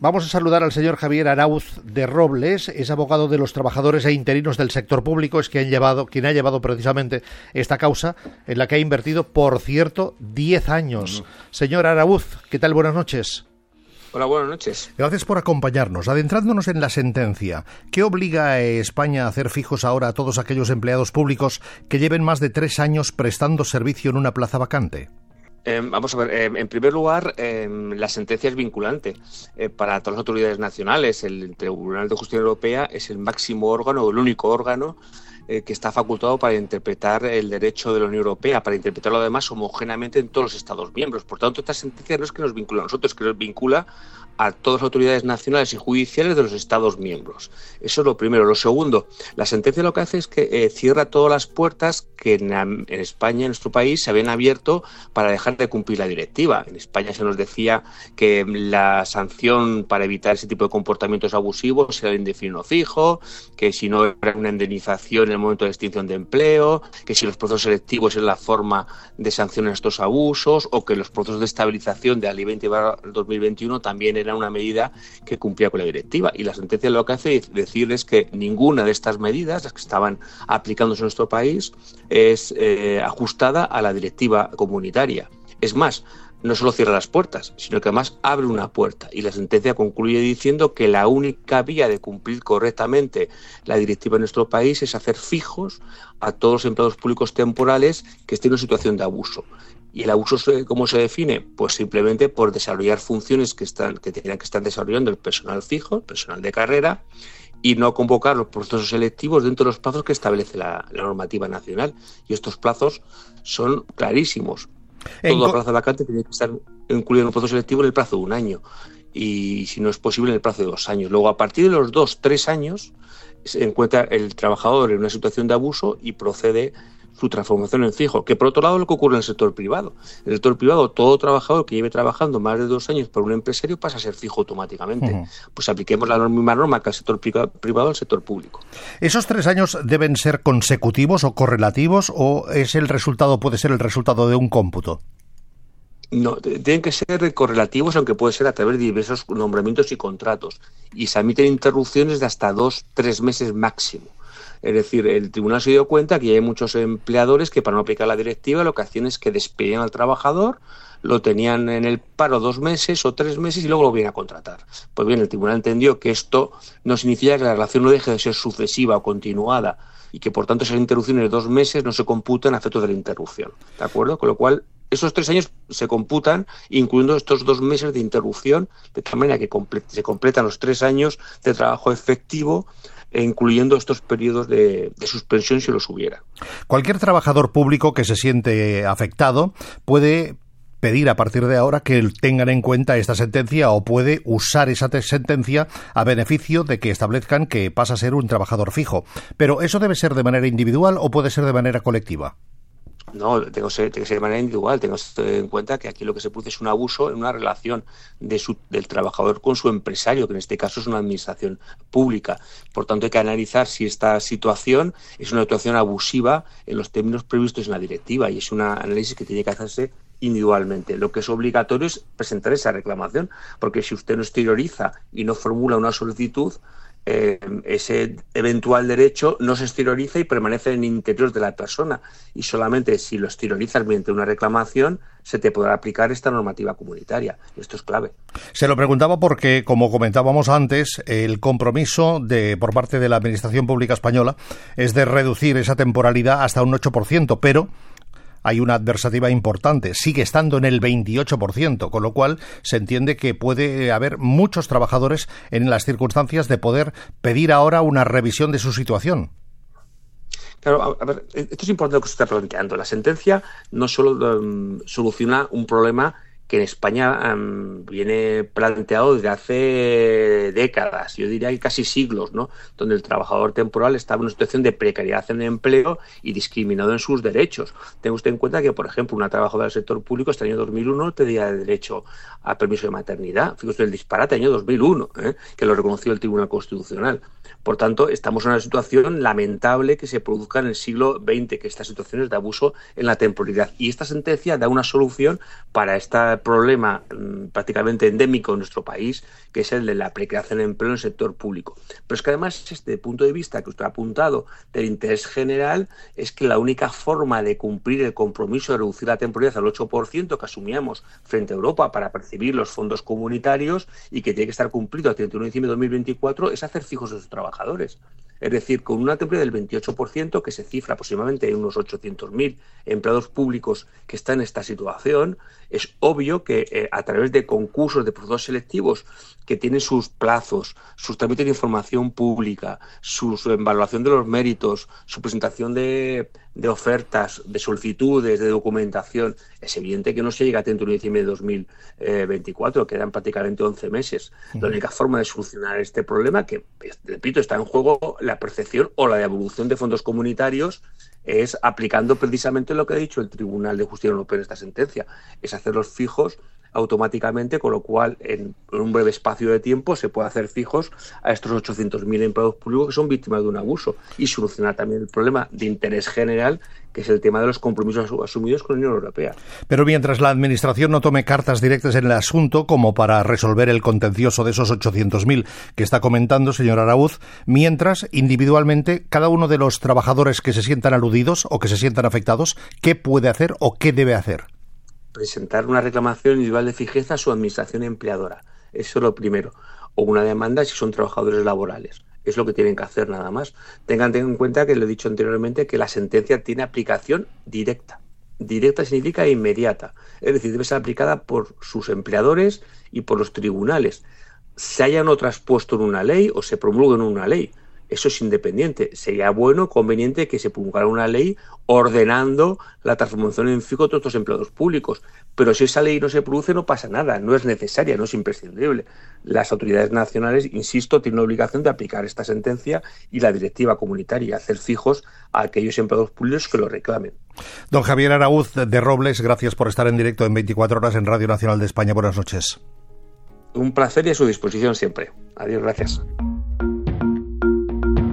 Vamos a saludar al señor Javier Arauz de Robles, es abogado de los trabajadores e interinos del sector público, es quien, llevado, quien ha llevado precisamente esta causa, en la que ha invertido, por cierto, 10 años. Señor Arauz, ¿qué tal? Buenas noches. Hola, buenas noches. Gracias por acompañarnos. Adentrándonos en la sentencia, ¿qué obliga a España a hacer fijos ahora a todos aquellos empleados públicos que lleven más de tres años prestando servicio en una plaza vacante? Em, vamos a ver, em, en primer lugar, em, la sentencia es vinculante eh, para todas las autoridades nacionales. El Tribunal de Justicia Europea es el máximo órgano, el único órgano eh, que está facultado para interpretar el derecho de la Unión Europea, para interpretarlo además homogéneamente en todos los Estados miembros. Por tanto, esta sentencia no es que nos vincula a nosotros, es que nos vincula a todas las autoridades nacionales y judiciales de los Estados miembros. Eso es lo primero. Lo segundo, la sentencia lo que hace es que eh, cierra todas las puertas que en, España, en nuestro país, se habían abierto para dejar de cumplir la directiva. En España se nos decía que la sanción para evitar ese tipo de comportamientos abusivos era el indefinido fijo, que si no era una indemnización el momento de extinción de empleo, que si los procesos selectivos eran la forma de sancionar estos abusos, o que los procesos de estabilización de la Ley 20 2021 también eran una medida que cumplía con la directiva. Y la sentencia lo que hace es decirles que ninguna de estas medidas, las que estaban aplicándose en nuestro país, es eh, ajustada a la directiva comunitaria. Es más, no solo cierra las puertas, sino que además abre una puerta. Y la sentencia concluye diciendo que la única vía de cumplir correctamente la directiva en nuestro país es hacer fijos a todos los empleados públicos temporales que estén en situación de abuso. ¿Y el abuso cómo se define? Pues simplemente por desarrollar funciones que, están, que tenían que estar desarrollando el personal fijo, el personal de carrera, y no convocar los procesos selectivos dentro de los plazos que establece la, normativa nacional. Y estos plazos son clarísimos. Toda plaza vacante tiene que estar incluido en un proceso selectivo en el plazo de un año y si no es posible en el plazo de dos años. Luego, a partir de los dos, tres años, se encuentra el trabajador en una situación de abuso y procede su transformación en fijo, que por otro lado es lo que ocurre en el sector privado. En el sector privado, todo trabajador que lleve trabajando más de dos años por un empresario pasa a ser fijo automáticamente. Pues apliquemos la misma norma que al sector privado al sector público. ¿Esos tres años deben ser consecutivos o correlativos o es el resultado, puede ser el resultado de un cómputo? No, tienen que ser correlativos, aunque puede ser a través de diversos nombramientos y contratos. Y se admiten interrupciones de hasta dos, tres meses máximo. Es decir, el tribunal se dio cuenta que hay muchos empleadores que para no aplicar la directiva lo que hacían es que despedían al trabajador, lo tenían en el paro dos meses o tres meses y luego lo vienen a contratar. Pues bien, el tribunal entendió que esto no significa que la relación no deje de ser sucesiva o continuada y que por tanto esas interrupciones de dos meses no se computan a efectos de la interrupción. ¿De acuerdo? Con lo cual, esos tres años se computan incluyendo estos dos meses de interrupción, de tal manera que se completan los tres años de trabajo efectivo incluyendo estos periodos de, suspensión si los hubiera. Cualquier trabajador público que se siente afectado puede pedir a partir de ahora que tengan en cuenta esta sentencia o puede usar esa sentencia a beneficio de que establezcan que pasa a ser un trabajador fijo. Pero ¿eso debe ser de manera individual o puede ser de manera colectiva? No, tengo que, ser, de manera individual. Tengo que en cuenta que aquí lo que se produce es un abuso en una relación de su, del trabajador con su empresario, que en este caso es una administración pública. Por tanto, hay que analizar si esta situación es una situación abusiva en los términos previstos en la directiva y es un análisis que tiene que hacerse individualmente. Lo que es obligatorio es presentar esa reclamación, porque si usted no exterioriza y no formula una solicitud, eh, ese eventual derecho no se exterioriza y permanece en el interior de la persona. Y solamente si lo exteriorizas mediante una reclamación, se te podrá aplicar esta normativa comunitaria. Esto es clave. Se lo preguntaba porque, como comentábamos antes, el compromiso de, por parte de la Administración Pública Española es de reducir esa temporalidad hasta un 8%, pero hay una adversativa importante, sigue estando en el 28%, con lo cual se entiende que puede haber muchos trabajadores en las circunstancias de poder pedir ahora una revisión de su situación. Claro, a ver, esto es importante lo que se está planteando. La sentencia no solo um, soluciona un problema que en España viene planteado desde hace décadas, yo diría que casi siglos, ¿no? donde el trabajador temporal estaba en una situación de precariedad en el empleo y discriminado en sus derechos. Tenga usted en cuenta que, por ejemplo, una trabajadora del sector público este año 2001 pedía derecho a permiso de maternidad. Fíjese el disparate año 2001, ¿eh? que lo reconoció el Tribunal Constitucional. Por tanto, estamos en una situación lamentable que se produzca en el siglo XX, que estas situaciones de abuso en la temporalidad. Y esta sentencia da una solución para esta problema mm, prácticamente endémico en nuestro país, que es el de la precarización de empleo en el sector público. Pero es que además, desde el punto de vista que usted ha apuntado del interés general, es que la única forma de cumplir el compromiso de reducir la temporalidad al 8% que asumíamos frente a Europa para percibir los fondos comunitarios y que tiene que estar cumplido a 31 de diciembre de 2024 es hacer fijos a sus trabajadores. Es decir, con una temporalidad del 28%, que se cifra aproximadamente en unos 800.000 empleados públicos que están en esta situación, es obvio que eh, a través de concursos de procesos selectivos que tienen sus plazos, sus trámites de información pública, su, evaluación de los méritos, su presentación de, ofertas, de solicitudes, de documentación, es evidente que no se llega a 31 de diciembre de 2024, quedan prácticamente 11 meses. La única forma de solucionar este problema, que repito, está en juego la percepción o la devolución de fondos comunitarios, es aplicando precisamente lo que ha dicho el Tribunal de Justicia Europea en esta sentencia, es hacerlos fijos automáticamente, con lo cual en, un breve espacio de tiempo se puede hacer fijos a estos 800.000 empleados públicos que son víctimas de un abuso y solucionar también el problema de interés general que es el tema de los compromisos asumidos con la Unión Europea. Pero mientras la Administración no tome cartas directas en el asunto como para resolver el contencioso de esos 800.000 que está comentando, señor Arauz, mientras individualmente cada uno de los trabajadores que se sientan aludidos o que se sientan afectados, ¿qué puede hacer o qué debe hacer? Presentar una reclamación individual de fijeza a su administración empleadora. Eso es lo primero. O una demanda si son trabajadores laborales. Es lo que tienen que hacer nada más. Tengan, en cuenta que lo he dicho anteriormente que la sentencia tiene aplicación directa. Directa significa inmediata. Es decir, debe ser aplicada por sus empleadores y por los tribunales. Se hayan o traspuesto en una ley o se promulgue en una ley eso es independiente. Sería bueno, conveniente que se promulgara una ley ordenando la transformación en fijo de todos estos empleados públicos. Pero si esa ley no se produce, no pasa nada, no es necesaria, no es imprescindible. Las autoridades nacionales, insisto, tienen la obligación de aplicar esta sentencia y la directiva comunitaria, hacer fijos a aquellos empleados públicos que lo reclamen. Don Javier Araúz de Robles, gracias por estar en directo en 24 horas en Radio Nacional de España. Buenas noches. Un placer y a su disposición siempre. Adiós, gracias.